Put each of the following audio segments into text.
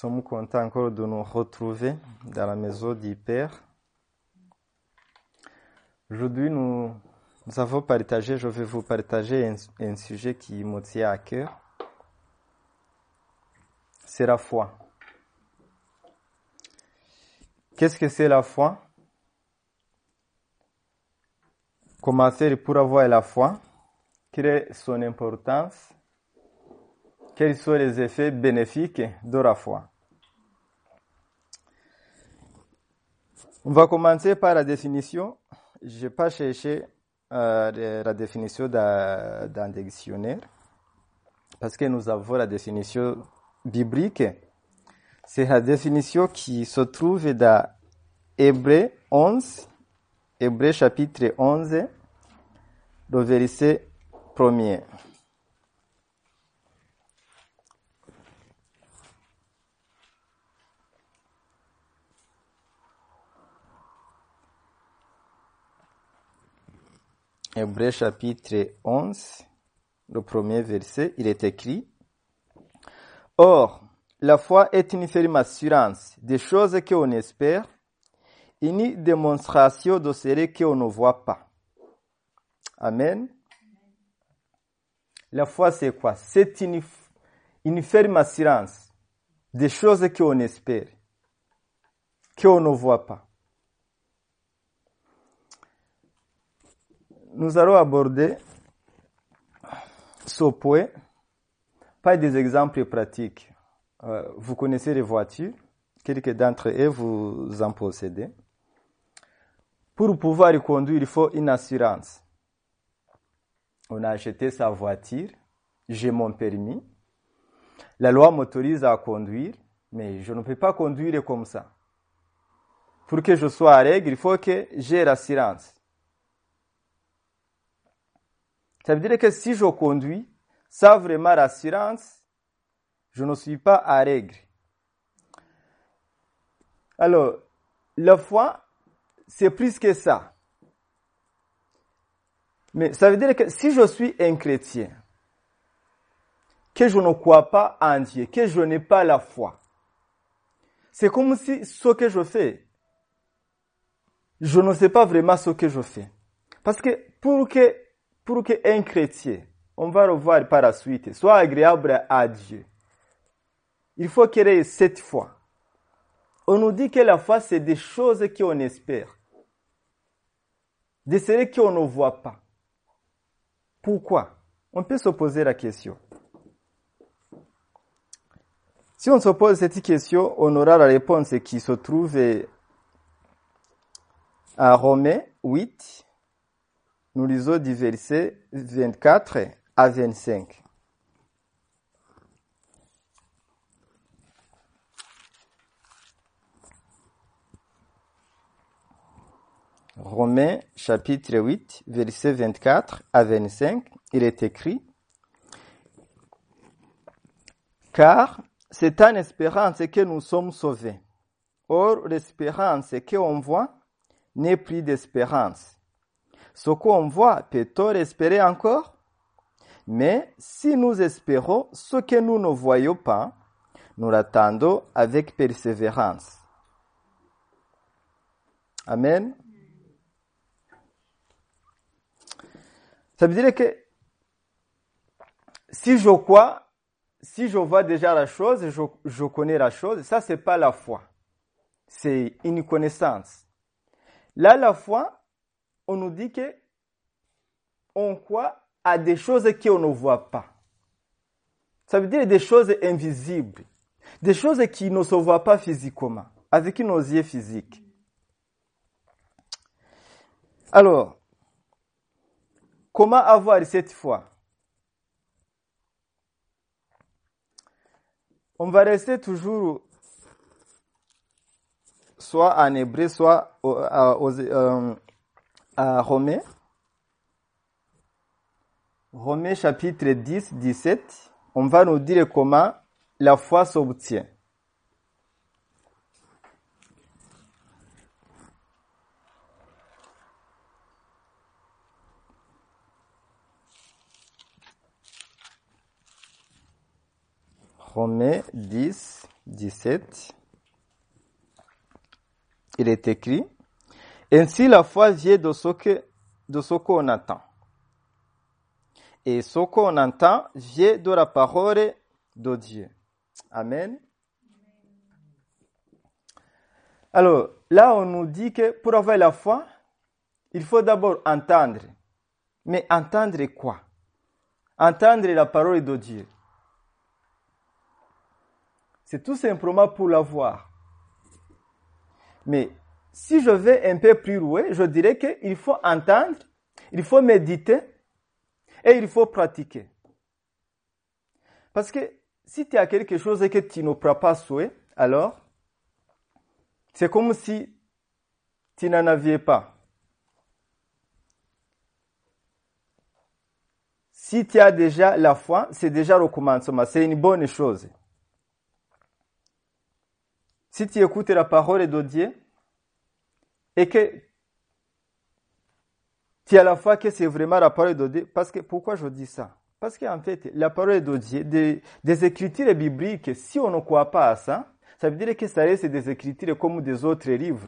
sommes contents encore de nous retrouver dans la maison du Père. Aujourd'hui, nous, nous avons partagé, je vais vous partager un, un sujet qui me tient à cœur. C'est la foi. Qu'est-ce que c'est la foi? Comment faire pour avoir la foi? Quelle est son importance? Quels sont les effets bénéfiques de la foi? On va commencer par la définition. Je n'ai pas cherché euh, la définition d'un dictionnaire parce que nous avons la définition biblique. C'est la définition qui se trouve dans Hébreu 11, Hébreu chapitre 11, le verset 1er. Hébreux chapitre 11, le premier verset, il est écrit Or, la foi est une ferme assurance des choses qu'on espère, une démonstration de ce qu'on ne voit pas. Amen. La foi, c'est quoi? C'est une, ferme assurance des choses qu'on espère, qu'on ne voit pas. Nous allons aborder ce point par des exemples pratiques. Euh, vous connaissez les voitures, quelques d'entre eux vous en possédez. Pour pouvoir conduire, il faut une assurance. On a acheté sa voiture, j'ai mon permis. La loi m'autorise à conduire, mais je ne peux pas conduire comme ça. Pour que je sois à règle, il faut que j'ai l'assurance. Ça veut dire que si je conduis sans vraiment l'assurance, je ne suis pas à règle. Alors, la foi, c'est plus que ça. Mais ça veut dire que si je suis un chrétien, que je ne crois pas en Dieu, que je n'ai pas la foi, c'est comme si ce que je fais, je ne sais pas vraiment ce que je fais. Parce que pour que, pour que un chrétien, on va le voir par la suite, soit agréable à Dieu, il faut qu'il ait cette foi. On nous dit que la foi, c'est des choses qu'on espère, des choses qu'on ne voit pas. Pourquoi? On peut se poser la question. Si on se pose cette question, on aura la réponse qui se trouve à Romains 8. Nous lisons du verset 24 à 25. Romains chapitre 8, verset 24 à 25, il est écrit, Car c'est en espérance que nous sommes sauvés. Or, l'espérance qu'on voit n'est plus d'espérance. Ce qu'on voit, peut-on espérer encore? Mais si nous espérons ce que nous ne voyons pas, nous l'attendons avec persévérance. Amen. Ça veut dire que si je crois, si je vois déjà la chose, je, je connais la chose, ça c'est pas la foi. C'est une connaissance. Là, la foi, on nous dit que on croit à des choses qu'on ne voit pas. Ça veut dire des choses invisibles, des choses qui ne se voient pas physiquement, avec nos yeux physiques. Alors, Comment avoir cette foi? On va rester toujours soit en hébreu, soit à, à Romains. Romains chapitre 10, 17, on va nous dire comment la foi s'obtient. Romains 10, 17, il est écrit, Ainsi la foi vient de ce qu'on entend. Et ce qu'on entend vient de la parole de Dieu. Amen. Alors, là, on nous dit que pour avoir la foi, il faut d'abord entendre. Mais entendre quoi? Entendre la parole de Dieu. C'est tout simplement pour l'avoir. Mais si je vais un peu plus loin, je dirais qu'il faut entendre, il faut méditer et il faut pratiquer. Parce que si tu as quelque chose que tu ne prends pas souhait, alors c'est comme si tu n'en avais pas. Si tu as déjà la foi, c'est déjà le commencement, c'est une bonne chose. Si tu écoutes la parole de Dieu et que tu as la foi que c'est vraiment la parole de Dieu, parce que pourquoi je dis ça? Parce qu'en fait, la parole de Dieu, des, écritures bibliques, si on ne croit pas à ça, ça veut dire que ça reste des écritures comme des autres livres.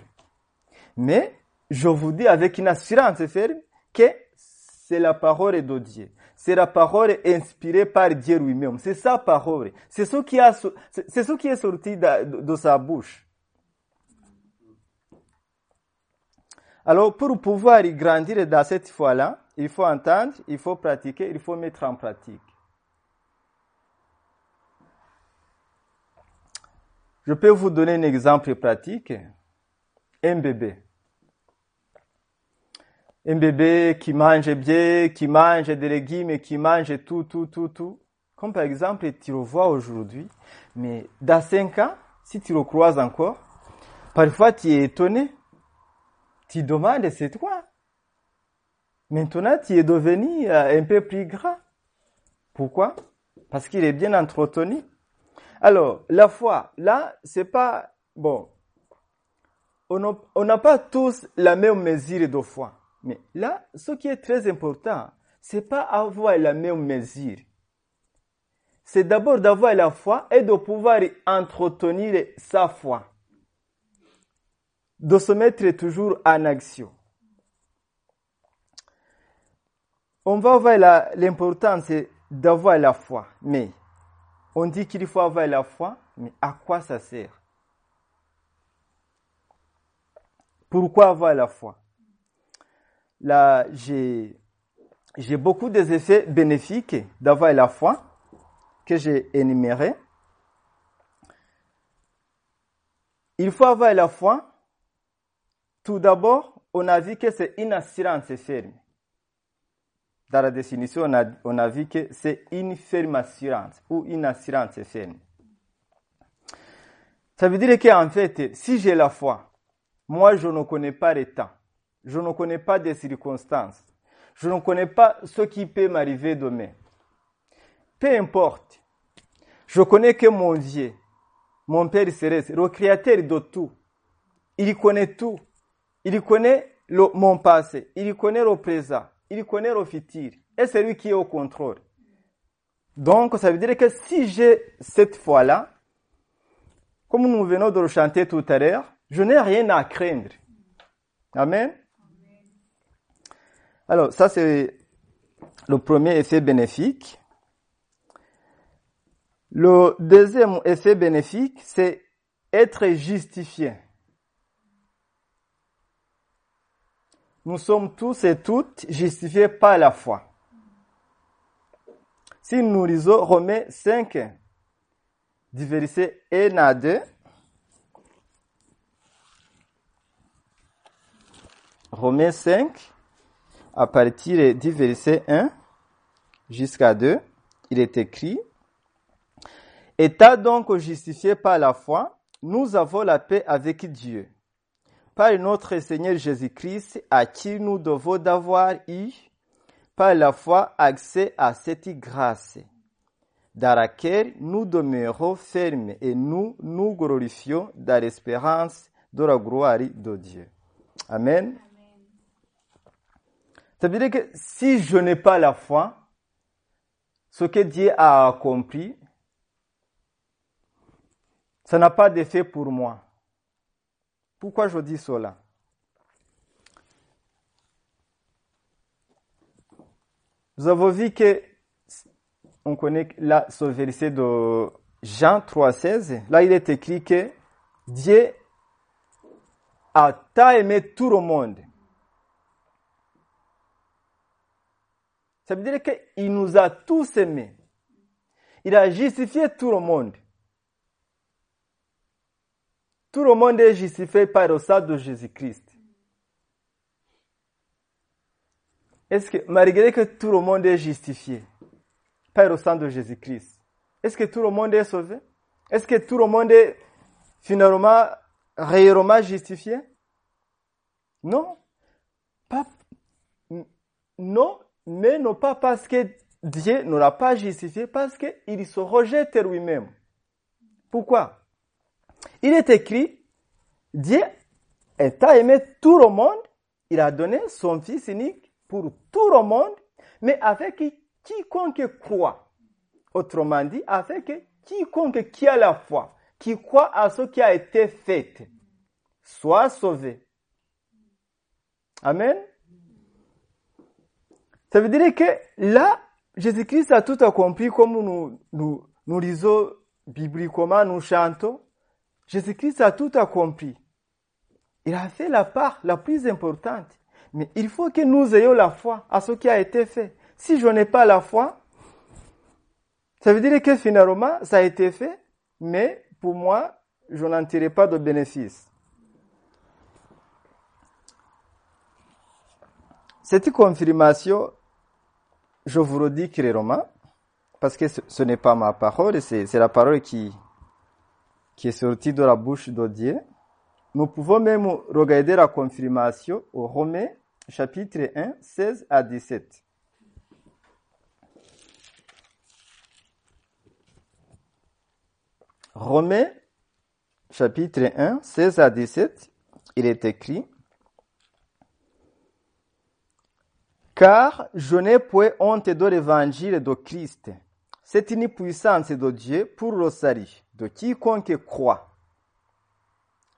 Mais je vous dis avec une assurance ferme que c'est la parole de Dieu. C'est la parole inspirée par Dieu lui-même. C'est sa parole. C'est ce qui, a, ce qui est sorti de sa bouche. Alors, pour pouvoir y grandir dans cette foi-là, il faut entendre, il faut pratiquer, il faut mettre en pratique. Je peux vous donner un exemple pratique. Un bébé. Un bébé qui mange bien, qui mange des légumes, qui mange tout, tout, tout, tout. Comme par exemple, tu le vois aujourd'hui, mais dans cinq ans, si tu le croises encore, parfois tu es étonné. Tu demandes, c'est toi. Maintenant, tu es devenu euh, un peu plus grand. Pourquoi? Parce qu'il est bien entretenu. Alors, la foi, là, c'est pas, bon, on n'a- on n'a pas tous la même mesure de foi. Mais là, ce qui est très important, c'est pas avoir la même mesure. C'est d'abord d'avoir la foi et de pouvoir entretenir sa foi. De se mettre toujours en action. On va voir l'importance d'avoir la foi. Mais on dit qu'il faut avoir la foi, mais à quoi ça sert? Pourquoi avoir la foi? Là, j'ai beaucoup des effets bénéfiques d'avoir la foi que j'ai énumérés. Il faut avoir la foi. Tout d'abord, on a vu que c'est une assurance ferme. Dans la définition, on a, vu que c'est une ferme assurance ou une assurance ferme. Ça veut dire qu'en fait, si j'ai la foi, moi je ne connais pas les temps, je ne connais pas des circonstances, je ne connais pas ce qui peut m'arriver demain. Peu importe, je connais que mon Dieu, mon Père céleste, le créateur de tout, il connaît tout. Il connaît le- mon passé, il connaît le présent, il connaît le futur. Et c'est lui qui est au contrôle. Donc, ça veut dire que si j'ai cette foi-là, comme nous venons de le chanter tout à l'heure, je n'ai rien à craindre. Amen. Alors, ça c'est le premier effet bénéfique. Le deuxième effet bénéfique, c'est être justifié. Nous sommes tous et toutes justifiés par la foi. Si nous lisons Romains 5, du verset 1 à 2, Romains 5, à partir du verset 1 jusqu'à 2, il est écrit, État donc justifié par la foi, nous avons la paix avec Dieu. Par notre Seigneur Jésus-Christ, à qui nous devons d'avoir eu, par la foi, accès à cette grâce, dans laquelle nous demeurons fermes et nous nous glorifions dans l'espérance de la gloire de Dieu. Amen. Ça veut dire que si je n'ai pas la foi, ce que Dieu a accompli, ça n'a pas d'effet pour moi. Pourquoi je dis cela? Nous avons vu que, on connaît là ce verset de Jean 3,16. Là, il est écrit que Dieu a tant aimé tout le monde. Ça veut dire qu'il nous a tous aimés. Il a justifié tout le monde. Tout le monde est justifié par le sang de Jésus-Christ. Est-ce que, malgré que tout le monde est justifié par le sang de Jésus-Christ, est-ce que tout le monde est sauvé? Est-ce que tout le monde est finalement, réellement justifié? Non. Pas, non, mais non pas parce que Dieu ne l'a pas justifié, parce qu'il se rejette lui-même. Pourquoi? Il est écrit, Dieu a aimé tout le monde, il a donné son Fils unique pour tout le monde, mais avec quiconque croit. Autrement dit, avec quiconque qui a la foi, qui croit à ce qui a été fait, soit sauvé. Amen. Ça veut dire que là, Jésus-Christ a tout accompli comme nous, nous, nous lisons bibliquement, nous chantons. Jésus-Christ a tout accompli. Il a fait la part la plus importante. Mais il faut que nous ayons la foi à ce qui a été fait. Si je n'ai pas la foi, ça veut dire que finalement, ça a été fait, mais pour moi, je n'en tirerai pas de bénéfice. Cette confirmation, je vous le dis clairement, parce que ce, n'est pas ma parole, c'est la parole qui, qui est sortie de la bouche de. Nous pouvons même regarder la confirmation au Romains chapitre 1, 16 à 17. Romains chapitre 1, 16 à 17, il est écrit, Car je n'ai point honte de l'évangile de Christ. C'est une puissance de Dieu pour le salut de quiconque croit.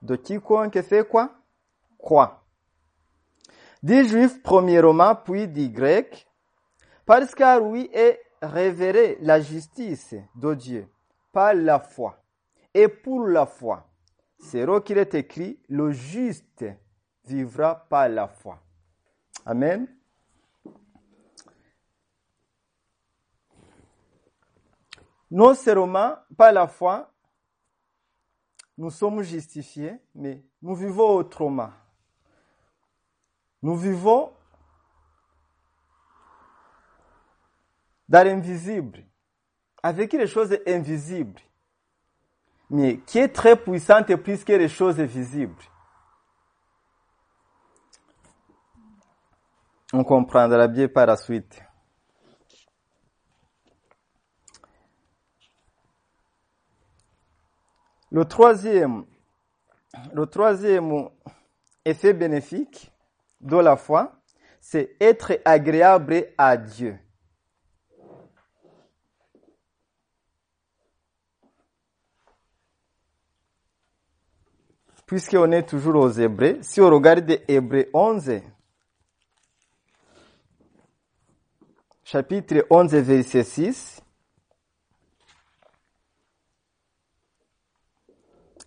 De quiconque fait quoi? Croit. Des juifs premièrement, puis des grecs, parce qu'à lui est révéré la justice de Dieu par la foi. Et pour la foi, c'est là qu'il est écrit, le juste vivra par la foi. Amen. Non seulement par la foi, nous sommes justifiés, mais nous vivons autrement. Nous vivons dans l'invisible, avec les choses invisibles, mais qui est très puissante plus que les choses visibles? On comprendra bien par la suite. Le troisième, effet bénéfique de la foi, c'est être agréable à Dieu. Puisqu'on est toujours aux Hébreux, si on regarde Hébreux 11, chapitre 11, verset 6,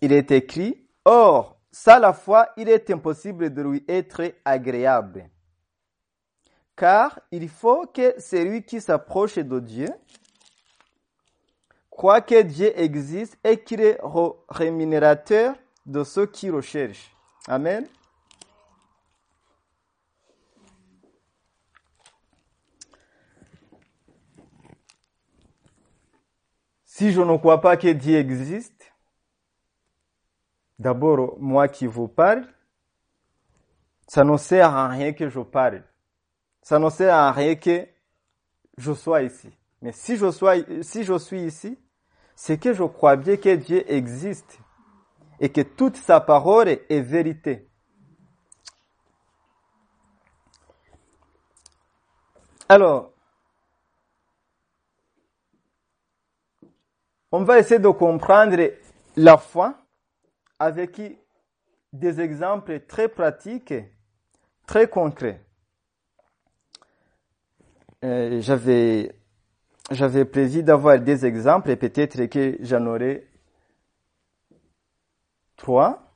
il est écrit, Or, sans la foi, il est impossible de lui être agréable. Car il faut que celui qui s'approche de Dieu croit que Dieu existe et qu'il est rémunérateur de ceux qui recherchent. Amen. Si je ne crois pas que Dieu existe, d'abord, moi qui vous parle, ça ne sert à rien que je parle. Ça ne sert à rien que je sois ici. Mais si je, si je suis ici, c'est que je crois bien que Dieu existe et que toute sa parole est vérité. Alors, on va essayer de comprendre la foi avec des exemples très pratiques, très concrets. Euh, j'avais, j'avais prévu d'avoir des exemples et peut-être que j'en aurai trois.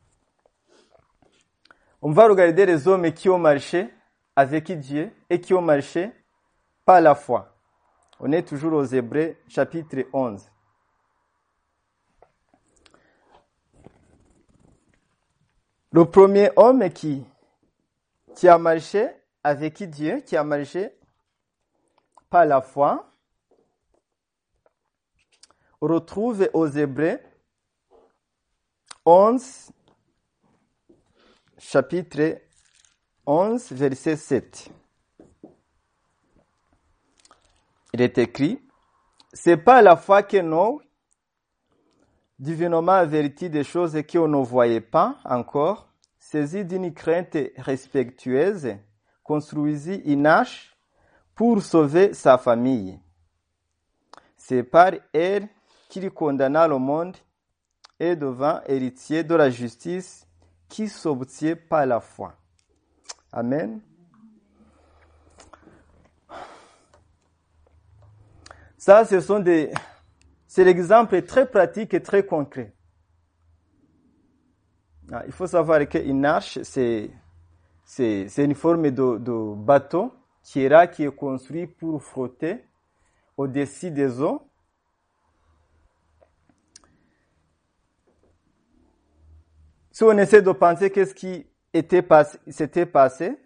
On va regarder les hommes qui ont marché avec Dieu et qui ont marché par la foi. On est toujours aux Hébreux chapitre 11. Le premier homme qui, a marché avec Dieu, qui a marché par la foi, retrouve aux Hébreux 11, chapitre 11, verset 7. Il est écrit, c'est pas la foi que nous, divinement avertis des choses qu'on ne voyait pas encore, saisi d'une crainte respectueuse, construisit une arche pour sauver sa famille. C'est par elle qu'il condamna le monde et devint héritier de la justice qui s'obtient par la foi. Amen. Ça, ce sont des, c'est l'exemple très pratique et très concret. Ah, il faut savoir qu'une arche, c'est, une forme de, bateau qui est construit pour flotter au-dessus des eaux. Si on essaie de penser qu'est-ce qui s'était passé,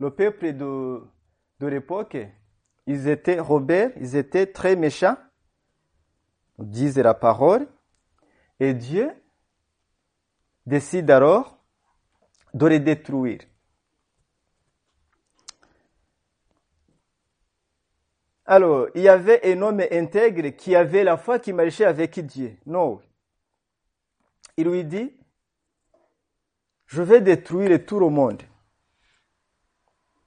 le peuple de, de l'époque, ils étaient rebelles, ils étaient très méchants, disent la parole, et Dieu décide alors de les détruire. Alors, il y avait un homme intègre qui avait la foi qui marchait avec Dieu. Non. Il lui dit, je vais détruire tout le monde.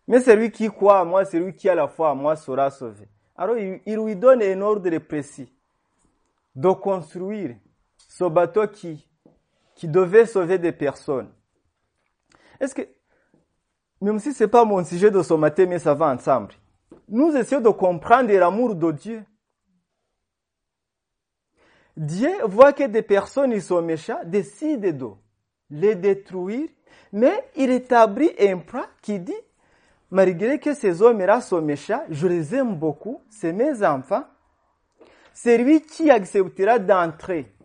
Mais celui qui croit à moi, celui qui a la foi à moi sera sauvé. Alors il, lui donne un ordre précis de construire ce bateau qui, qui devait sauver des personnes. Est-ce que, même si ce n'est pas mon sujet de ce matin, mais ça va ensemble, nous essayons de comprendre l'amour de Dieu. Dieu voit que des personnes ils sont méchants, décide de les détruire, mais il établit un plan qui dit, malgré que ces hommes-là sont méchants, je les aime beaucoup, c'est mes enfants, c'est lui qui acceptera d'entrer,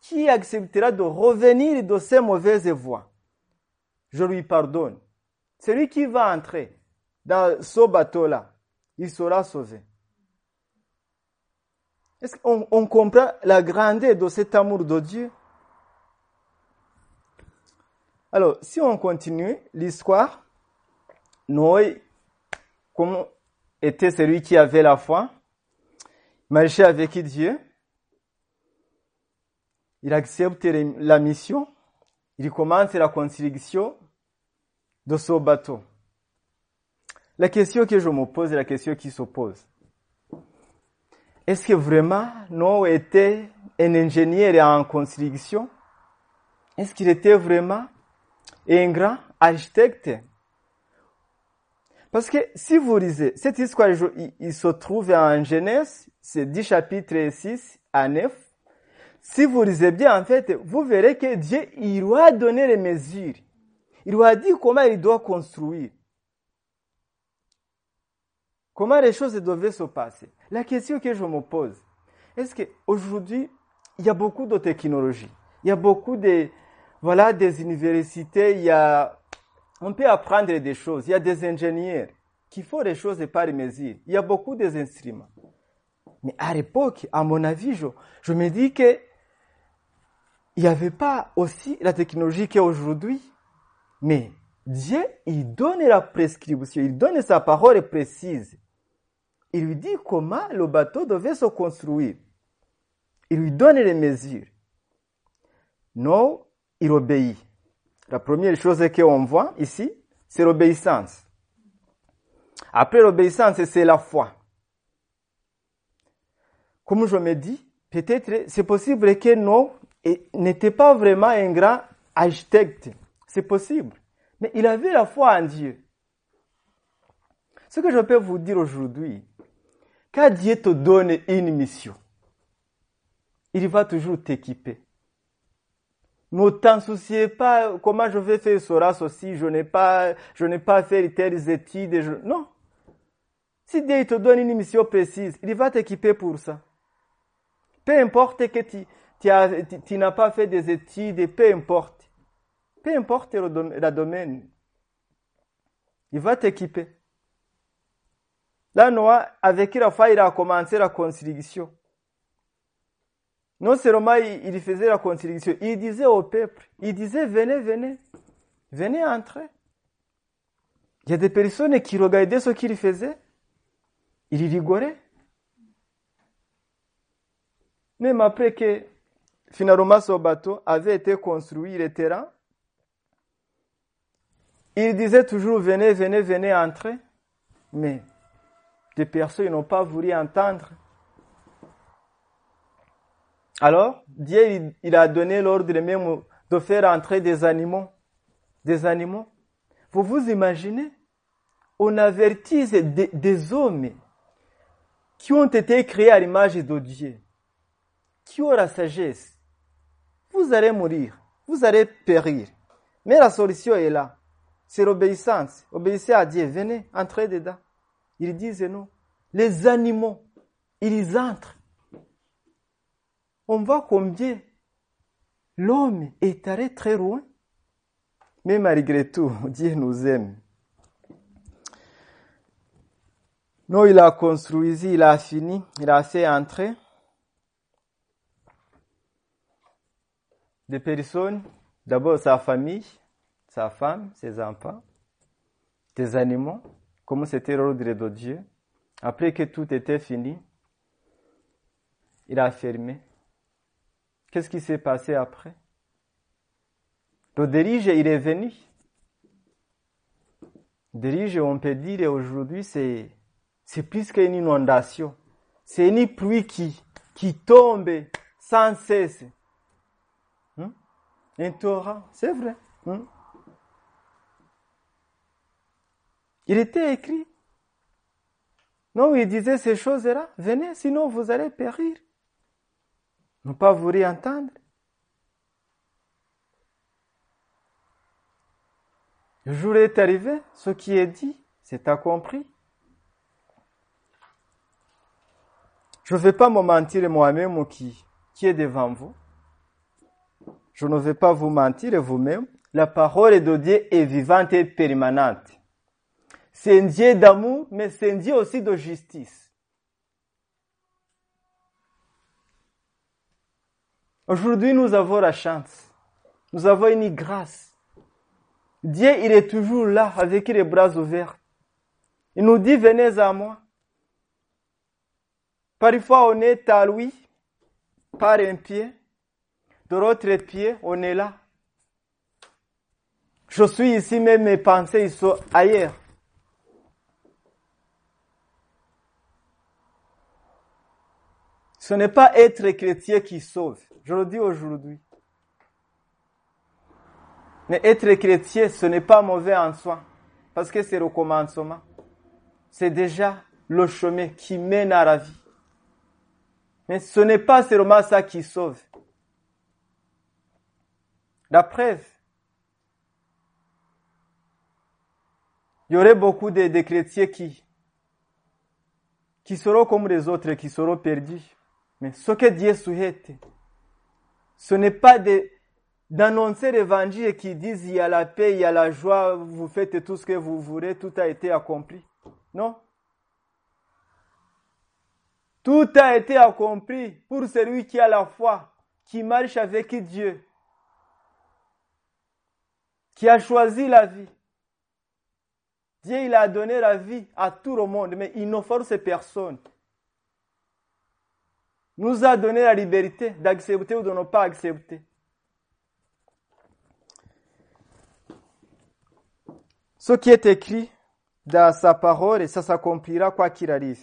qui acceptera de revenir de ses mauvaises voies. Je lui pardonne. C'est lui qui va entrer dans ce bateau-là. Il sera sauvé. Est-ce qu'on on comprend la grandeur de cet amour de Dieu? Alors, si on continue l'histoire, Noé, comme était celui qui avait la foi, marchait avec Dieu, il accepte la mission, il commence la construction de ce bateau. La question que je me pose est la question qui se pose. Est-ce que vraiment Noé était un ingénieur en construction? Est-ce qu'il était vraiment un grand architecte? Parce que si vous lisez, cette histoire, il, se trouve en Genèse, c'est 10 chapitres 6 à 9. Si vous lisez bien, en fait, vous verrez que Dieu, il lui a donné les mesures. Il lui a dit comment il doit construire. Comment les choses devaient se passer. La question que je me pose, est-ce qu'aujourd'hui, il y a beaucoup de technologies, il y a beaucoup de, voilà des universités, il y a, on peut apprendre des choses. Il y a des ingénieurs qui font des choses par mesure. Il y a beaucoup d'instruments. Mais à l'époque, à mon avis, je, je me dis que il n'y avait pas aussi la technologie qu'aujourd'hui. Mais Dieu, il donne la prescription, il donne sa parole précise. Il lui dit comment le bateau devait se construire. Il lui donne les mesures. Non, il obéit. La première chose qu'on voit ici, c'est l'obéissance. Après l'obéissance, c'est la foi. Comme je me dis, peut-être c'est possible que et n'était pas vraiment un grand architecte. C'est possible. Mais il avait la foi en Dieu. Ce que je peux vous dire aujourd'hui, quand Dieu te donne une mission, il va toujours t'équiper. Ne t'en souciez pas comment je vais faire ce aussi, je n'ai pas, je n'ai pas fait telles études. Non. Si Dieu te donne une mission précise, il va t'équiper pour ça. Peu importe que tu, tu, n'as pas fait des études, peu importe. Peu importe le, domaine. Il va t'équiper. Là, Noah, avec la foi, il a commencé la construction. Non seulement il faisait la construction, il disait au peuple, il disait venez, venez, venez entrer. Il y a des personnes qui regardaient ce qu'il faisait, il rigolait. Même après que finalement ce bateau avait été construit, le terrain, il disait toujours venez, venez, venez entrer. Mais des personnes n'ont pas voulu entendre. Alors, Dieu, il a donné l'ordre même de faire entrer des animaux. Des animaux. Vous vous imaginez? On avertit des, des hommes qui ont été créés à l'image de Dieu, qui ont la sagesse? Vous allez mourir, vous allez périr. Mais la solution est là. C'est l'obéissance. Obéissez à Dieu. Venez, entrez dedans. Ils disent non. Les animaux, ils entrent on voit combien l'homme est allé très loin. Mais malgré tout, Dieu nous aime. Non, il a construit, il a fini, il a fait entrer des personnes, d'abord sa famille, sa femme, ses enfants, des animaux, comme c'était l'ordre de Dieu. Après que tout était fini, il a fermé Qu'est-ce qui s'est passé après? Le dirige, il est venu. Dirige, on peut dire aujourd'hui, c'est, c'est plus qu'une inondation. C'est une pluie qui, qui tombe sans cesse. Hmm? Un torrent, c'est vrai. Hmm? Il était écrit. Non, il disait ces choses-là. Venez, sinon vous allez périr ne pas vous entendre. Le jour est arrivé, ce qui est dit, c'est accompli. Je ne vais pas me mentir moi-même qui, qui est devant vous. Je ne vais pas vous mentir vous-même. La parole de Dieu est vivante et permanente. C'est un Dieu d'amour, mais c'est un Dieu aussi de justice. Aujourd'hui, nous avons la chance. Nous avons une grâce. Dieu, il est toujours là avec les bras ouverts. Il nous dit, venez à moi. Parfois, on est à lui, par un pied. De l'autre pied, on est là. Je suis ici, mais mes pensées sont ailleurs. Ce n'est pas être chrétien qui sauve. Je le dis aujourd'hui. Mais être chrétien, ce n'est pas mauvais en soi, parce que c'est le commencement. C'est déjà le chemin qui mène à la vie. Mais ce n'est pas seulement ça qui sauve. La preuve, il y aurait beaucoup de, chrétiens qui, qui seront comme les autres, qui seront perdus. Mais ce que Dieu souhaite, ce n'est pas d'annoncer l'évangile qui dit il y a la paix, il y a la joie, vous faites tout ce que vous voulez, tout a été accompli. Non. Tout a été accompli pour celui qui a la foi, qui marche avec Dieu, qui a choisi la vie. Dieu, il a donné la vie à tout le monde, mais il ne force personne nous a donné la liberté d'accepter ou de ne pas accepter. Ce qui est écrit dans sa parole, et ça s'accomplira quoi qu'il arrive.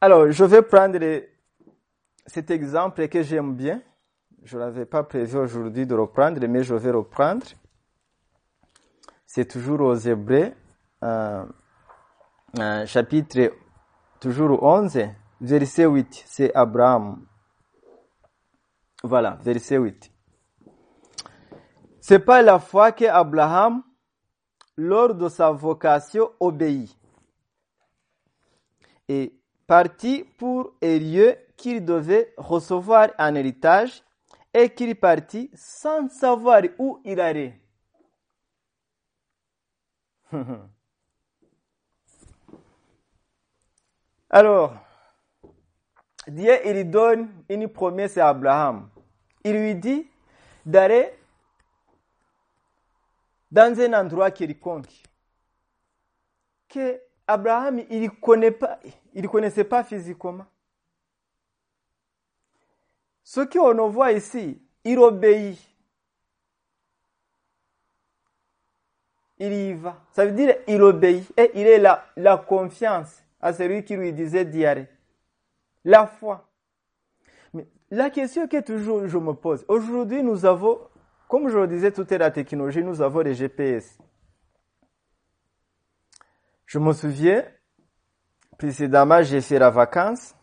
Alors, je vais prendre cet exemple que j'aime bien. Je l'avais pas prévu aujourd'hui de reprendre, mais je vais reprendre. C'est toujours aux Hébreux, euh, euh, chapitre toujours 11, verset 8. C'est Abraham. Voilà, verset 8. C'est pas la foi que Abraham, lors de sa vocation, obéit. Et parti pour un lieu qu'il devait recevoir en héritage et qu'il partit sans savoir où il allait. Alors, Dieu il donne une promesse à Abraham. Il lui dit d'aller dans un endroit quelconque que Abraham il connaît pas, il connaissait pas physiquement. Ce qu'on voit ici, il obéit. Il y va. Ça veut dire il obéit et il est la, la confiance à celui qui lui disait d'y aller. La foi. Mais la question que toujours je me pose, aujourd'hui nous avons, comme je le disais tout à l'heure, la technologie, nous avons les GPS. Je me souviens, précédemment, j'ai fait la vacance.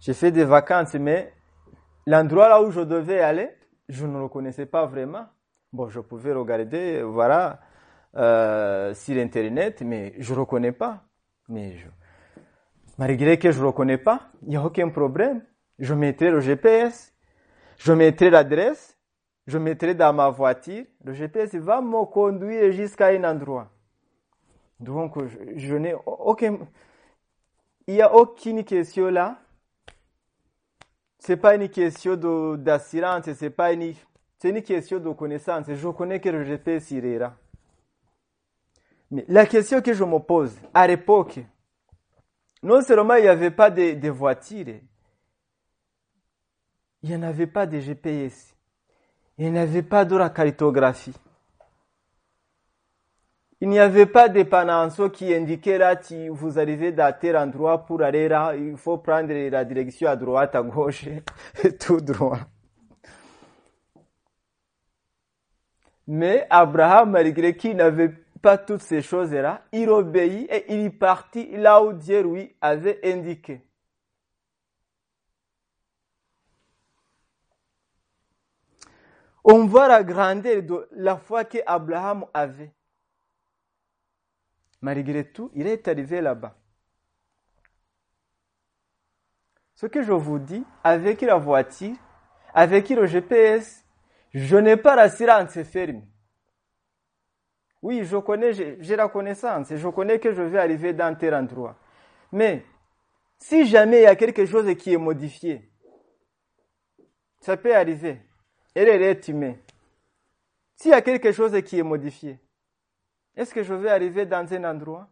J'ai fait des vacances, mais l'endroit là où je devais aller, je ne le connaissais pas vraiment. Bon, je pouvais regarder, voilà, euh, sur Internet, mais je ne reconnais pas. Mais je, malgré que je ne reconnais pas, il n'y a aucun problème. Je mettrai le GPS, je mettrai l'adresse, je mettrai dans ma voiture. Le GPS va me conduire jusqu'à un endroit. Donc, je, je n'ai aucun... Il n'y a aucune question là. C'est pas une question d'assurance, c'est pas une... C'est une question de connaissance. Je connais que le GPS ira. Mais la question que je me pose, à l'époque, non seulement il n'y avait pas de, de voitures, il n'y en avait pas de GPS, il n'y avait pas de la cartographie. Il n'y avait pas de panneaux qui indiquaient là, si vous arrivez dans tel endroit pour aller là, il faut prendre la direction à droite, à gauche, tout droit. Mais Abraham, malgré qu'il n'avait pas toutes ces choses-là, il obéit et il est parti là où Dieu lui avait indiqué. On voit la grandeur de la foi que Abraham avait. Malgré tout, il est arrivé là-bas. Ce que je vous dis, avec la voiture, avec le GPS, je n'ai pas l'assurance ferme. Oui, je connais, j'ai la connaissance, je connais que je vais arriver dans tel endroit. Mais si jamais il y a quelque chose qui est modifié, ça peut arriver. Elle est humaine. S'il y a quelque chose qui est modifié, est-ce que je vais arriver dans un endroit?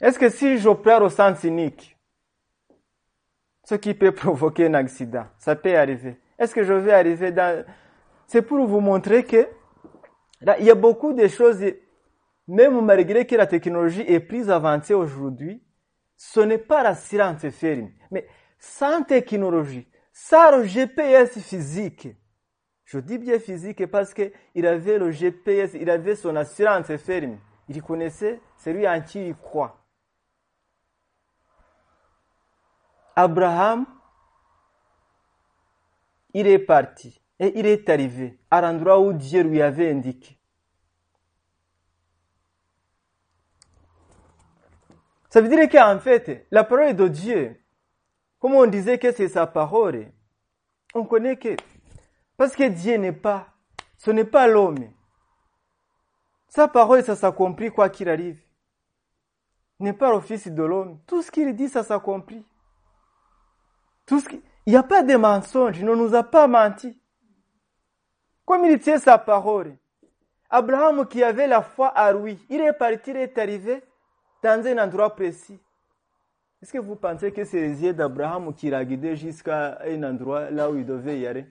Est-ce que si prends au sens unique, ce qui peut provoquer un accident, ça peut arriver? Est-ce que je vais arriver dans... C'est pour vous montrer que il y a beaucoup de choses, même malgré que la technologie est plus avancée aujourd'hui, ce n'est pas la science ferme. Mais sans technologie, sans GPS physique, je dis bien physique parce qu'il avait le GPS, il avait son assurance ferme. Il connaissait celui en qui il croit. Abraham, il est parti et il est arrivé à l'endroit où Dieu lui avait indiqué. Ça veut dire qu'en fait, la parole de Dieu, comme on disait que c'est sa parole, on connaît que, parce que Dieu n'est pas, ce n'est pas l'homme. Sa parole, ça s'accomplit quoi qu'il arrive. N'est pas fils de l'homme. Tout ce qu'il dit, ça s'accomplit. Tout ce qui... Il n'y a pas de mensonge, il ne nous a pas menti. Comme il tient sa parole. Abraham qui avait la foi à lui, il est parti, il est arrivé dans un endroit précis. Est-ce que vous pensez que c'est les yeux d'Abraham qui l'a guidé jusqu'à un endroit là où il devait y aller?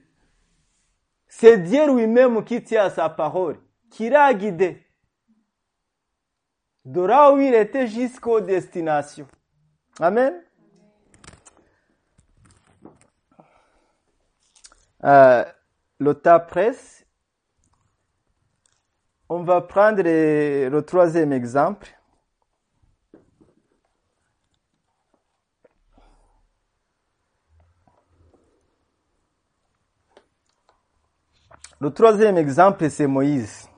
C'est Dieu lui-même qui tient à sa parole, qui l'a guidé. de là où il était jusqu'aux destinations. Amen. Euh, presse. On va prendre le troisième exemple. Le troisième exemple, c'est Moïse.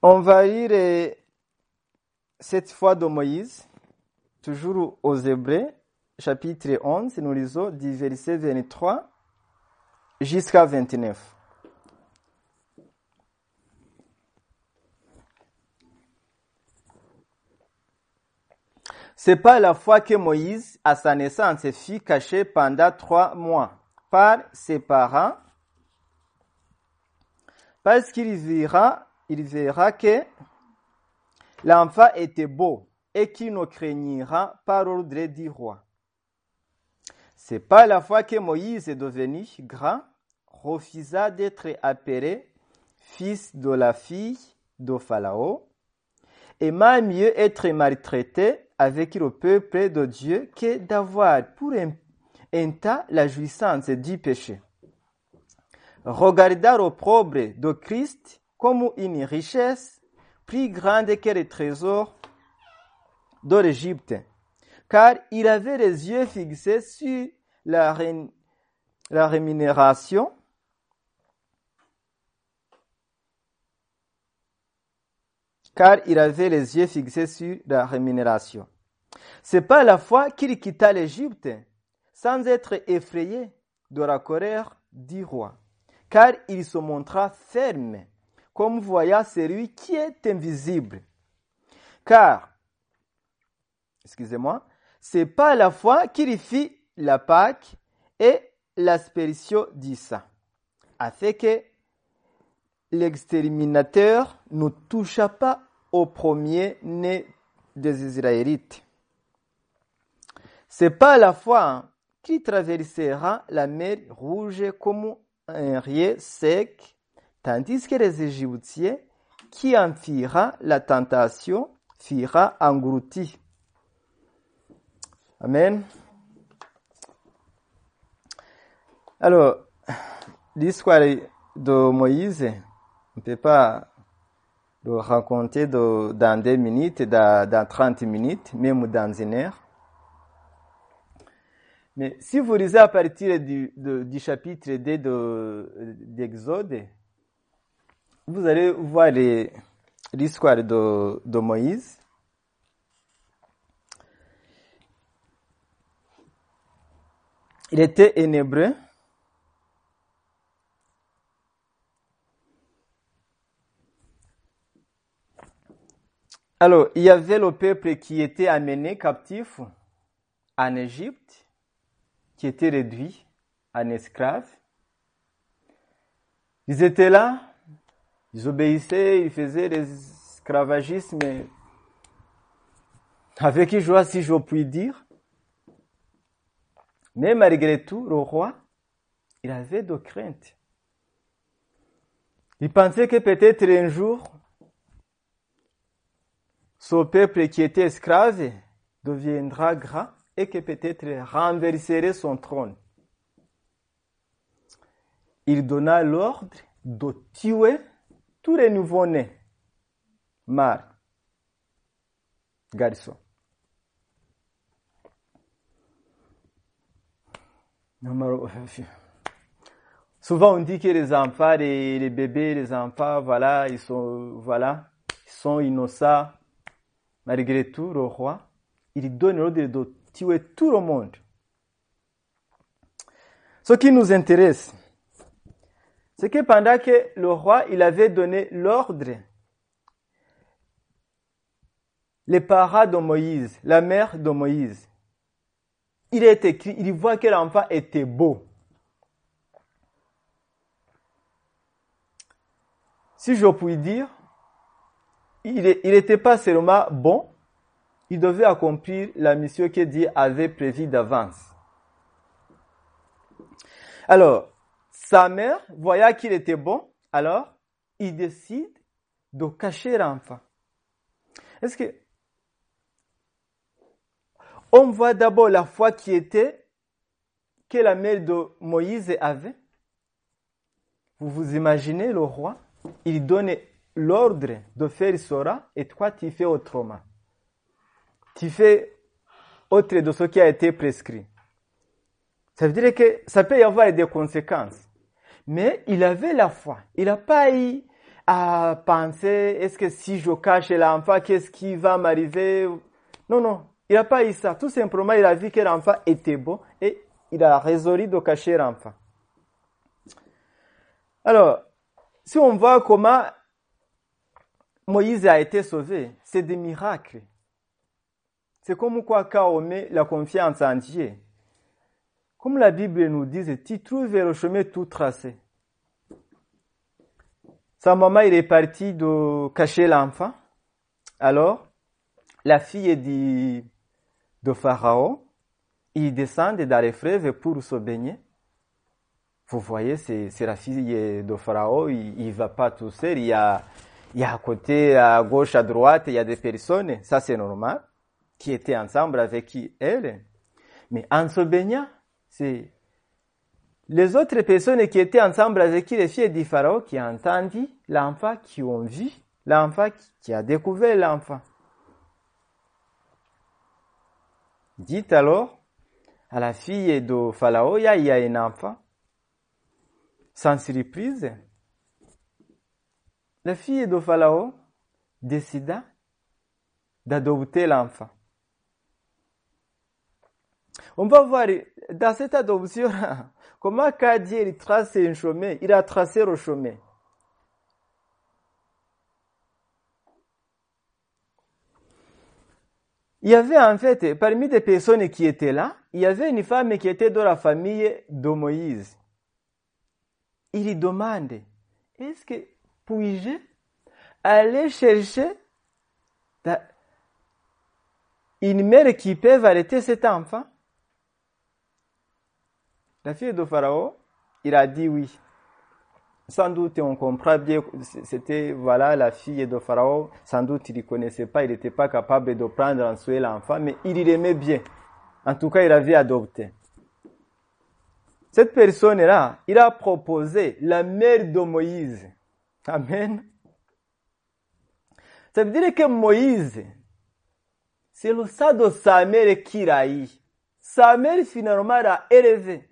On va lire cette fois de Moïse, toujours aux Hébreux, chapitre 11, nous lisons du verset 23 jusqu'à 29. C'est pas la fois que Moïse, à sa naissance, fut caché pendant trois mois par ses parents, parce qu'il verra, il verra que l'enfant était beau et qu'il ne craignira pas l'ordre du roi. C'est pas la fois que Moïse est devenu grand, refusa d'être appelé fils de la fille de Pharaon, et même mieux être maltraité avec le peuple de Dieu que d'avoir pour un, un temps la jouissance du péché. Regarda l'opprobre de Christ comme une richesse plus grande que les trésors de l'Égypte, car il avait les yeux fixés sur la, la rémunération car il avait les yeux fixés sur la rémunération. C'est pas la fois qu'il quitta l'Égypte sans être effrayé de la colère du roi, car il se montra ferme, comme voyant celui qui est invisible. Car, excusez-moi, c'est pas la fois qu'il fit la Pâque et l'aspérition du sang, afin que l'exterminateur ne toucha pas au premier-né des Israélites. C'est pas la fois hein, qu'il traversera la mer rouge comme un riz sec, tandis que les Égyptiens qui en firent la tentation furent engloutis. Amen. Alors, l'histoire de Moïse, ne peut pas le raconter dans deux minutes, dans, dans 30 minutes, même dans une heure. Mais si vous lisez à partir du, chapitre 2 de- d'Exode, vous allez voir l'histoire de, de Moïse. Il était un. Alors, il y avait le peuple qui était amené captif en Égypte, qui était réduit en esclaves. Ils étaient là, ils obéissaient, ils faisaient l'esclavagisme avec joie, si je puis dire. Mais malgré tout, le roi, il avait de craintes. Il pensait que peut-être un jour, ce peuple qui était esclave deviendra grand et que peut-être renverserait son trône. Il donna l'ordre de tuer tous les nouveau-nés, mâles, garçons. Souvent on dit que les enfants, les, les bébés, les enfants, voilà, ils sont, voilà, ils sont innocents. Malgré tout, le roi, il donne l'ordre de tuer tout le monde. Ce qui nous intéresse, c'est que pendant que le roi, avait donné l'ordre, les parents de Moïse, la mère de Moïse, il est écrit, il voit que l'enfant était beau. Si je puis dire, il n'était pas seulement bon, il devait accomplir la mission que Dieu avait prévue d'avance. Alors, sa mère, voyant qu'il était bon, alors il décide de cacher l'enfant. Est-ce que on voit d'abord la foi qui était que la mère de Moïse avait? Vous vous imaginez le roi? Il donne l'ordre de faire cela et toi tu fais autrement. Tu fais autre de ce qui a été prescrit. Ça veut dire que ça peut y avoir des conséquences. Mais il avait la foi. Il n'a pas eu à penser, est-ce que si je cache l'enfant, qu'est-ce qui va m'arriver? Non, non, il n'a pas eu ça. Tout simplement, il a vu que l'enfant était beau et il a résolu de cacher l'enfant. Alors, si on voit comment Moïse a été sauvé, c'est des miracles. C'est comme quoi quand on met la confiance en Dieu. Comme la Bible nous dit, tu trouves le chemin tout tracé. Sa maman, il est parti de cacher l'enfant. Alors, la fille dit de Pharaon, il descend dans les pour se baigner. Vous voyez, c'est la fille de Pharaon, il ne va pas tout seul, il y a à côté, à gauche, à droite, il y a des personnes, ça c'est normal, qui étaient ensemble avec elle. Mais en se baignant, c'est les autres personnes qui étaient ensemble avec les filles du Pharaon qui ont entendu l'enfant, qui ont vu l'enfant, qui a découvert l'enfant. Dites alors à la fille de Pharaon, il y a un enfant. Sans surprise, la fille de Pharaon décida d'adopter l'enfant. On va voir dans cette adoption comment il trace un chemin, il a tracé le chemin. Il y avait en fait, parmi les personnes qui étaient là, il y avait une femme qui était de la famille de Moïse. Il demande, est-ce que aller chercher une mère qui peut arrêter cet enfant La fille de Pharaon, il a dit oui sans doute on comprend bien, c'était voilà la fille de Pharaon, sans doute il ne connaissait pas, il n'était pas capable de prendre en soin l'enfant, mais il l'aimait bien. En tout cas, il avait adopté. Cette personne-là, il a proposé la mère de Moïse. Amen. Ça veut dire que Moïse, c'est le sang de sa mère qu'il a eu. Sa mère finalement l'a élevé.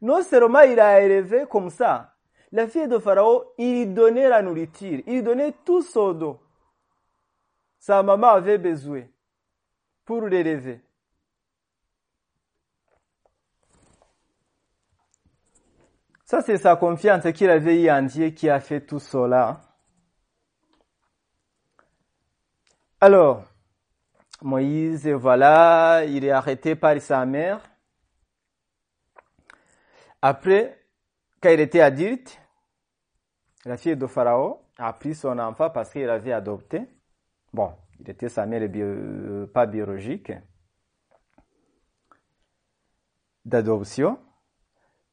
Non seulement il a élevé comme ça, la fille de Pharaon, il donnait la nourriture, il donnait tout son dos. Sa maman avait besoin pour l'élever. Ça, c'est sa confiance qu'il avait en Dieu qui a fait tout cela. Alors, Moïse, voilà, il est arrêté par sa mère. Après, quand il était adulte, la fille de Pharaon a pris son enfant parce qu'il avait adopté. Bon, il était sa mère bio, pas biologique d'adoption,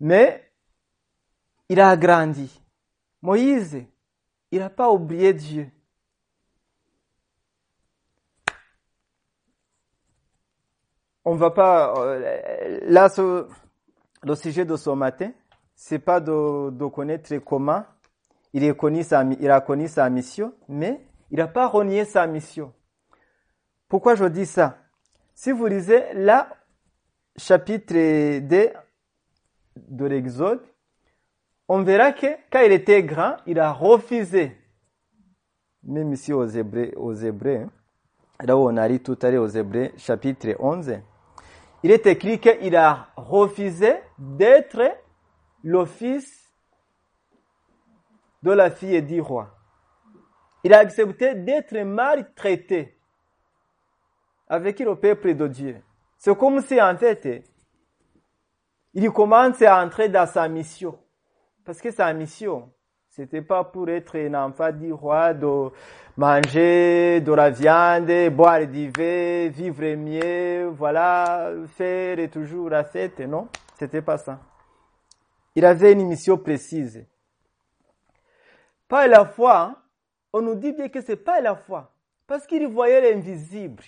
mais il a grandi. Moïse, il n'a pas oublié Dieu. On va pas euh, là le sujet de ce matin, c'est pas de, connaître comment il, il a connu sa mission, mais il n'a pas renié sa mission. Pourquoi je dis ça? Si vous lisez là, chapitre 2 de l'Exode, on verra que quand il était grand, il a refusé, même ici aux Hébreux, aux Hébreux hein, là où on arrive tout à l'heure aux Hébreux, chapitre 11, il est écrit qu'il a refusé d'être le fils de la fille du roi. Il a accepté d'être maltraité avec le peuple de Dieu. C'est comme si en fait, il commence à entrer dans sa mission. Parce que sa mission, c'était pas pour être un enfant du roi, de manger de la viande, boire du vin, vivre mieux, voilà, faire toujours la fête, non? C'était pas ça. Il avait une mission précise. Pas la foi, hein. on nous dit bien que c'est pas la foi. Parce qu'il voyait l'invisible.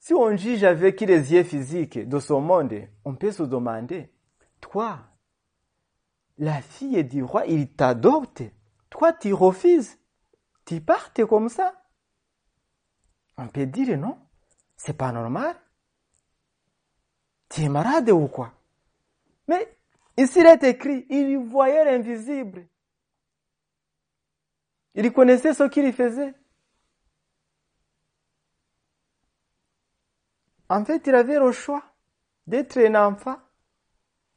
Si on juge avec les yeux physiques de ce monde, on peut se demander, toi, la fille du roi, il t'adopte. Toi, tu refuses. Tu partes comme ça. On peut dire non, c'est pas normal. Tu es malade ou quoi? Mais ici, il est écrit, il voyait l'invisible. Il connaissait ce qu'il faisait. En fait, il avait le choix d'être un enfant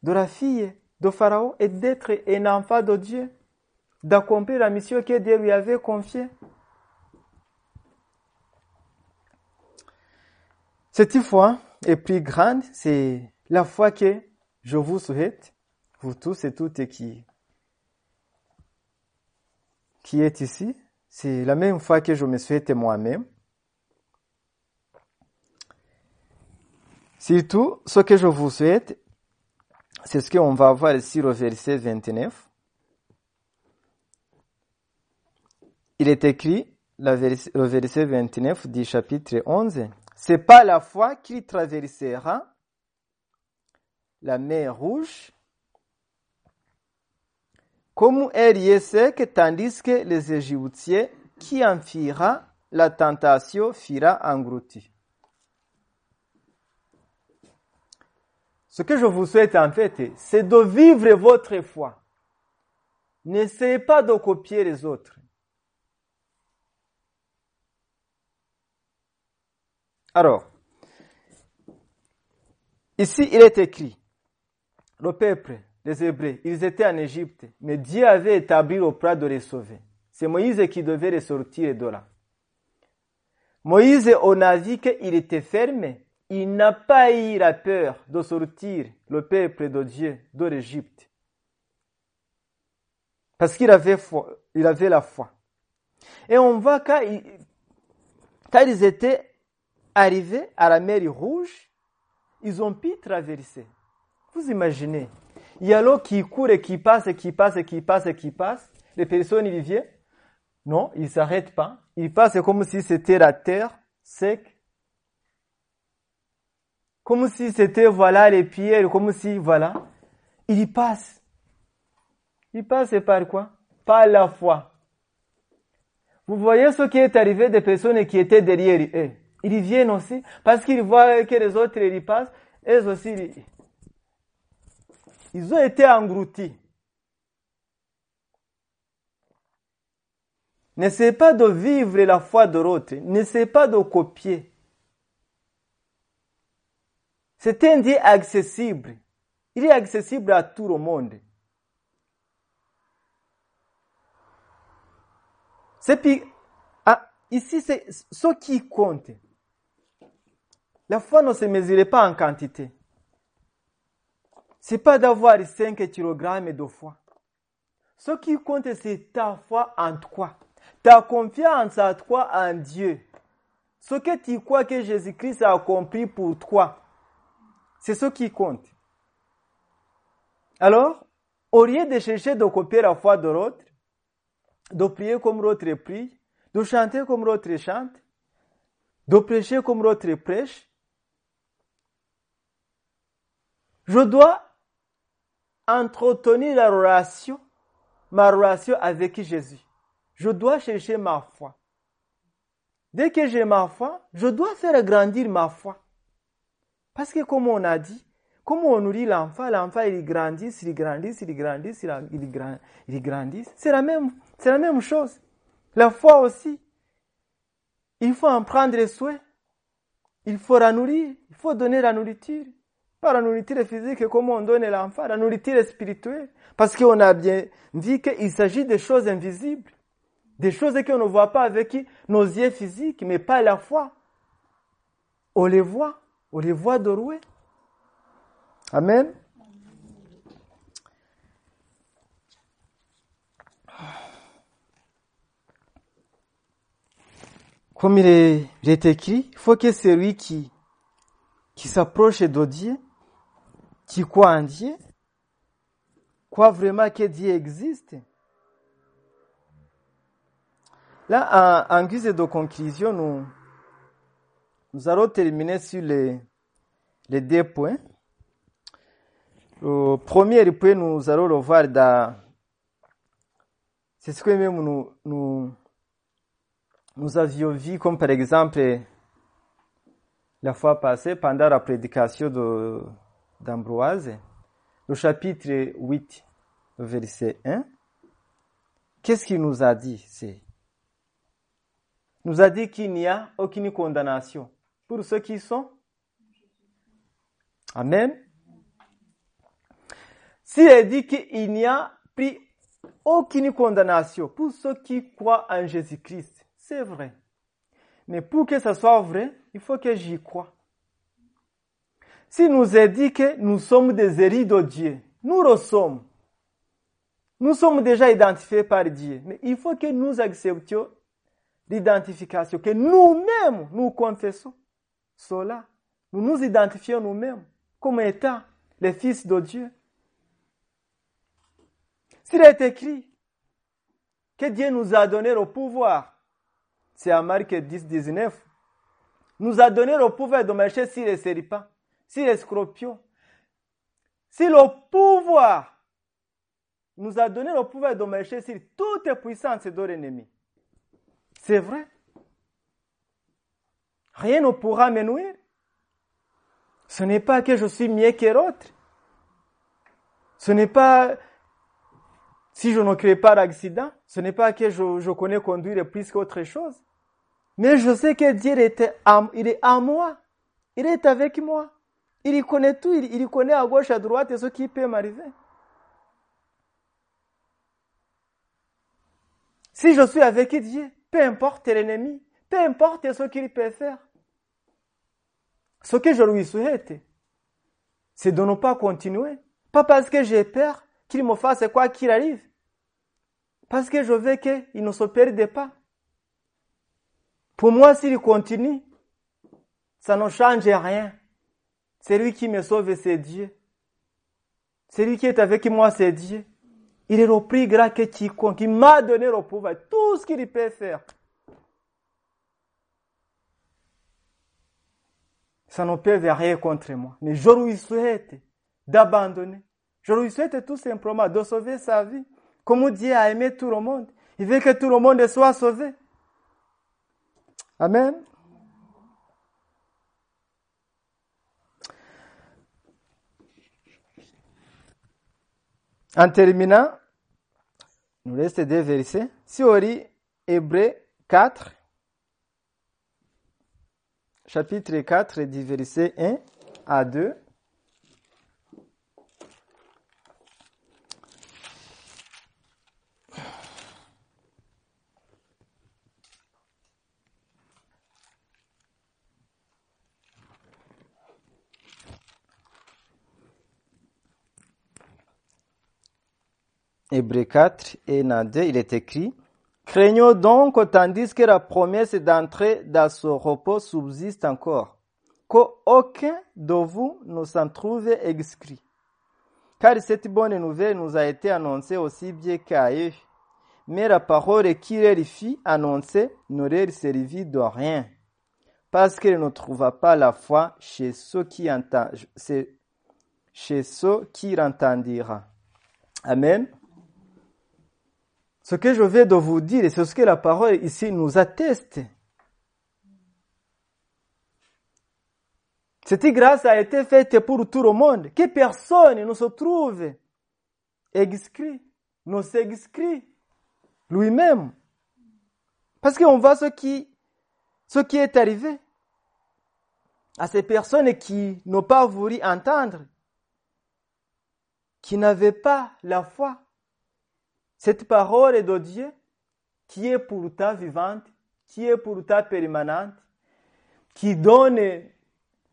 de la fille de Pharaon et d'être un enfant de Dieu, d'accomplir la mission que Dieu lui avait confiée. Cette foi est plus grande, c'est la foi que je vous souhaite, vous tous et toutes qui, qui êtes ici. C'est la même foi que je me souhaite moi-même. Surtout, ce que je vous souhaite, c'est ce qu'on va voir ici au verset 29. Il est écrit, le verset 29 du chapitre 11, c'est pas la foi qui traversera la mer rouge comme sec, tandis que les Égyptiens qui en firent la tentation fira englouti. Ce que je vous souhaite en fait, c'est de vivre votre foi. N'essayez pas de copier les autres. Alors, ici il est écrit, le peuple, les Hébreux, ils étaient en Égypte, mais Dieu avait établi le de les sauver. C'est Moïse qui devait les sortir de là. Moïse, on a vu qu'il était fermé, il n'a pas eu la peur de sortir le peuple de Dieu de l'Égypte. Parce qu'il avait, il avait la foi. Et on voit quand, quand ils étaient arrivés à la mer Rouge, ils ont pu traverser. Vous imaginez, il y a l'eau qui court et qui passe, et qui passe, et qui passe, et qui passe. Les personnes, ils viennent. Non, ils ne s'arrêtent pas. Ils passent comme si c'était la terre sec. Comme si c'était, voilà, les pierres, comme si, voilà. Ils passent. Ils passent par quoi? Par la foi. Vous voyez ce qui est arrivé des personnes qui étaient derrière eux. Ils viennent aussi parce qu'ils voient que les autres ils passent. Eux aussi, ils ont été engloutis. N'essayez pas de vivre la foi de l'autre. N'essayez pas de copier. C'est un Dieu accessible. Il est accessible à tout le monde. C'est ah, ici, c'est ce qui compte. La foi ne se mesure pas en quantité. C'est pas d'avoir 5 kg de foi. Ce qui compte, c'est ta foi en toi. Ta confiance en toi en Dieu. Ce que tu crois que Jésus-Christ a accompli pour toi. C'est ce qui compte. Alors, au lieu de chercher de copier la foi de l'autre, de prier comme l'autre prie, de chanter comme l'autre chante, de prêcher comme l'autre prêche, je dois entretenir la relation, ma relation avec Jésus. Je dois chercher ma foi. Dès que j'ai ma foi, je dois faire grandir ma foi. Parce que comme on a dit, comme on nourrit l'enfant, l'enfant il grandit, il grandit, il grandit, il, grandit, il grandit. C'est la même, c'est la même chose. La foi aussi. Il faut en prendre soin. Il faut la nourrir. Il faut donner la nourriture. Pas la nourriture physique comme on donne l'enfant, la nourriture spirituelle. Parce qu'on a bien dit qu'il s'agit de choses invisibles. Des choses qu'on ne voit pas avec nos yeux physiques, mais pas la foi. On les voit. On les voit de. Amen. Comme il est, écrit, il faut que celui qui, qui s'approche de Dieu, qui croit en Dieu, croient vraiment que Dieu existe. Là, en, guise de conclusion, nous, nous allons terminer sur les, deux points. Le premier point, nous allons le voir dans. C'est ce que même nous, nous, nous avions vu, comme par exemple la fois passée, pendant la prédication d'Ambroise, le chapitre 8, verset 1. Qu'est-ce qu'il nous a dit? C'est nous a dit qu'il n'y a aucune condamnation pour ceux qui sont. Amen. S'il est dit qu'il n'y a plus aucune condamnation pour ceux qui croient en Jésus-Christ, c'est vrai. Mais pour que ce soit vrai, il faut que j'y croie. Si nous est dit que nous sommes des hérits de Dieu, nous le sommes. Nous sommes déjà identifiés par Dieu. Mais il faut que nous acceptions l'identification, que nous-mêmes nous confessons cela. Nous nous identifions nous-mêmes comme étant les fils de Dieu. S'il est écrit que Dieu nous a donné le pouvoir, c'est à Marc 10, 19, nous a donné le pouvoir de marcher sur les serpents, sur les scorpions. Si le pouvoir nous a donné le pouvoir de marcher sur toute puissance de l'ennemi. C'est vrai. Rien ne pourra me nuire. Ce n'est pas que je suis mieux que l'autre. Ce n'est pas si je ne crée pas d'accident. Ce n'est pas que je, je connais conduire plus qu'autre chose. Mais je sais que Dieu était il est à moi. Il est avec moi. Il connaît tout. Il, il connaît à gauche, à droite ce qui peut m'arriver. Si je suis avec Dieu, peu importe l'ennemi, peu importe ce qu'il peut faire, ce que je lui souhaite, c'est de ne pas continuer. Pas parce que j'ai peur qu'il me fasse quoi qu'il arrive. Parce que je veux qu'il ne se perde pas. Pour moi, s'il continue, ça ne change rien. C'est lui qui me sauve, c'est Dieu. C'est lui qui est avec moi, c'est Dieu. Il est le plus grand que quiconque. Il m'a donné le pouvoir, tout ce qu'il peut faire. Ça ne peut rien contre moi. Mais je lui souhaite d'abandonner. Je lui souhaite tout simplement de sauver sa vie. Comme Dieu a aimé tout le monde. Il veut que tout le monde soit sauvé. Amen. En terminant, nous reste deux versets. Si on lit Hébreu 4, chapitre 4, du verset 1 à 2. Hébreu 4 et 2, il est écrit, Craignons donc, tandis que la promesse d'entrer dans ce repos subsiste encore, qu'aucun de vous ne s'en trouve excrit. Car cette bonne nouvelle nous a été annoncée aussi bien qu'à eux. Mais la parole qui leur fit annoncer ne leur de rien, parce qu'elle ne trouva pas la foi chez ceux qui entendent, chez ceux qui l'entendirent. Amen. Ce que je vais de vous dire, c'est ce que la parole ici nous atteste. Cette grâce a été faite pour tout le monde, que personne ne se trouve excrit, ne s'excrit lui-même. Parce qu'on voit ce qui, ce qui est arrivé à ces personnes qui n'ont pas voulu entendre, qui n'avaient pas la foi cette parole de Dieu qui est pour ta vivante, qui est pour ta permanente, qui donne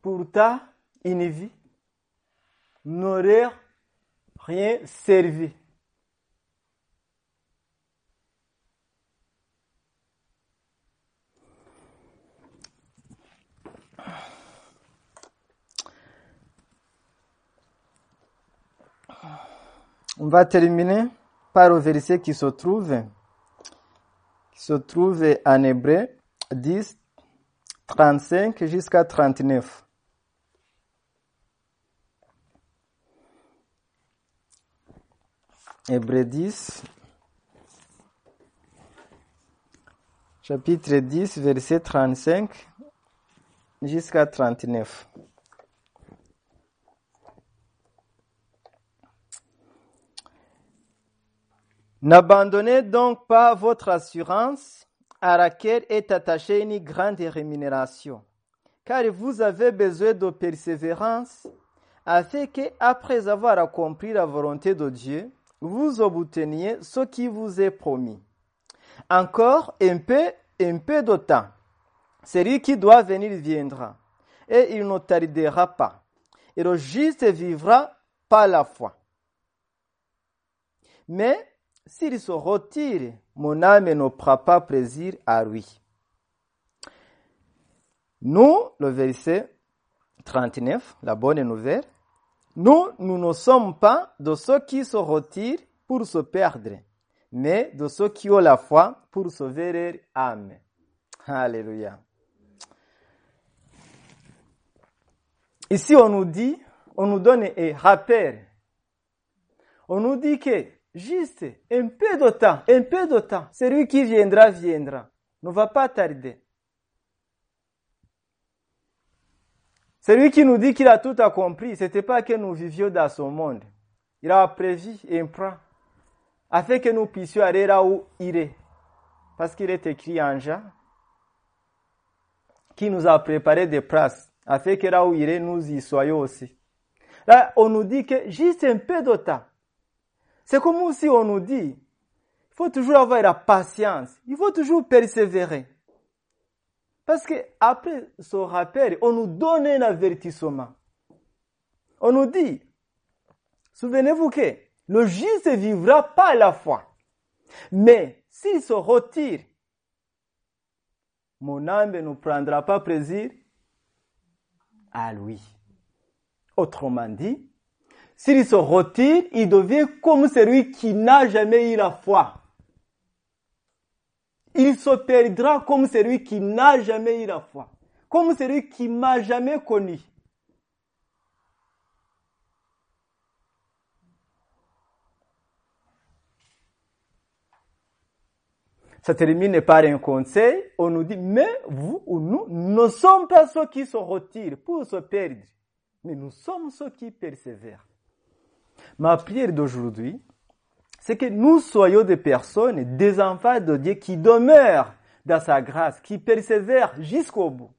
pour ta une vie, n'aurait rien servi. On va terminer par le verset qui se trouve, qui se trouve en hébreu 10, 35 jusqu'à 39. Hébreu 10, chapitre 10, verset 35 jusqu'à 39. N'abandonnez donc pas votre assurance à laquelle est attachée une grande rémunération, car vous avez besoin de persévérance afin que, après avoir accompli la volonté de Dieu, vous obteniez ce qui vous est promis. Encore un peu, un peu de temps. Celui qui doit venir viendra, et il ne tardera pas. Et le juste vivra par la foi. Mais s'il se retire, mon âme ne prend pas plaisir à lui. Nous, le verset 39, la bonne nouvelle, nous, nous ne sommes pas de ceux qui se retirent pour se perdre, mais de ceux qui ont la foi pour sauver leur âme. Alléluia. Ici, on nous dit, on nous donne un rappel. On nous dit que juste un peu de temps, un peu de temps, celui qui viendra, viendra. Ne va pas tarder. Celui qui nous dit qu'il a tout accompli, ce n'était pas que nous vivions dans ce monde. Il a prévu un plan afin que nous puissions aller là où il est. Parce qu'il est écrit en Jean qui nous a préparé des places afin que là où il nous y soyons aussi. Là, on nous dit que juste un peu de temps. C'est comme si on nous dit, il faut toujours avoir la patience, il faut toujours persévérer. Parce que après ce rappel, on nous donne un avertissement. On nous dit, souvenez-vous que le juste vivra pas la foi. Mais s'il se retire, mon âme ne prendra pas plaisir à lui. Autrement dit, s'il se retire, il devient comme celui qui n'a jamais eu la foi. Il se perdra comme celui qui n'a jamais eu la foi, comme celui qui m'a jamais connu. Ça termine par un conseil. On nous dit, mais vous ou nous ne sommes pas ceux qui se retirent pour se perdre, mais nous sommes ceux qui persévèrent. Ma prière d'aujourd'hui, c'est que nous soyons des personnes, des enfants de Dieu qui demeurent dans sa grâce, qui persévèrent jusqu'au bout.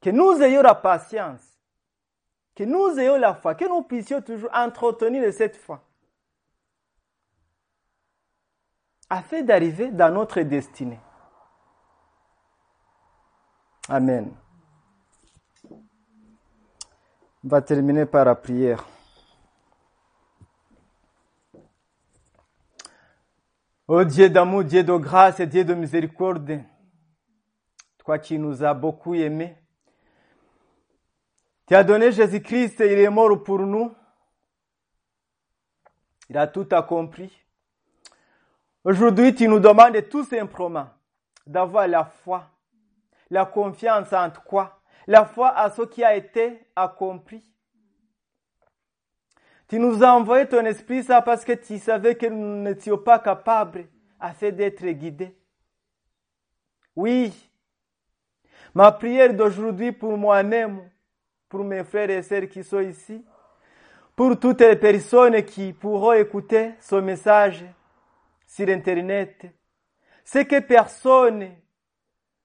Que nous ayons la patience, que nous ayons la foi, que nous puissions toujours entretenir cette foi. afin d'arriver dans notre destinée. Amen. On va terminer par la prière. Ô Dieu d'amour, Dieu de grâce et Dieu de miséricorde, toi qui nous as beaucoup aimés, tu as donné Jésus-Christ et il est mort pour nous. Il a tout accompli. Aujourd'hui, tu nous demandes tout simplement d'avoir la foi, la confiance en toi, la foi à ce qui a été accompli. Tu nous as envoyé ton esprit ça parce que tu savais que nous n'étions pas capables afin d'être guidés. Oui, ma prière d'aujourd'hui pour moi-même, pour mes frères et sœurs qui sont ici, pour toutes les personnes qui pourront écouter ce message, sur Internet, c'est que personne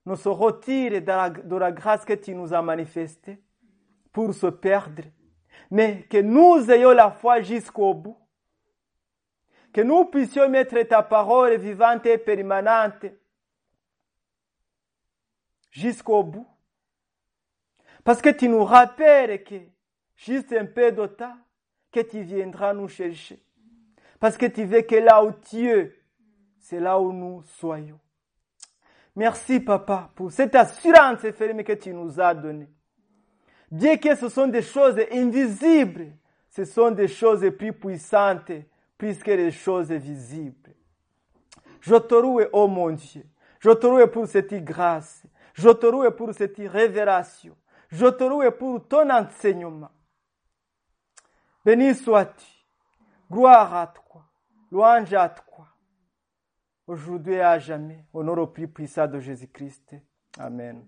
ne se retire de la, de la grâce que tu nous as manifestée pour se perdre, mais que nous ayons la foi jusqu'au bout. Que nous puissions mettre ta parole vivante et permanente jusqu'au bout. Parce que tu nous rappelles que juste un peu de temps, que tu viendras nous chercher. Parce que tu veux que là où tu es, c'est là où nous soyons. Merci, Papa, pour cette assurance ferme que tu nous as donnée. Bien que ce sont des choses invisibles, ce sont des choses plus puissantes, plus que les choses visibles. Je te loue, oh mon Dieu. Je te loue pour cette grâce. Je te loue pour cette révélation. Je te loue pour ton enseignement. Béni sois-tu. Gloire à toi. Louange à toi. Aujourd'hui et à jamais. Nom au plus puissant de Jésus-Christ. Amen.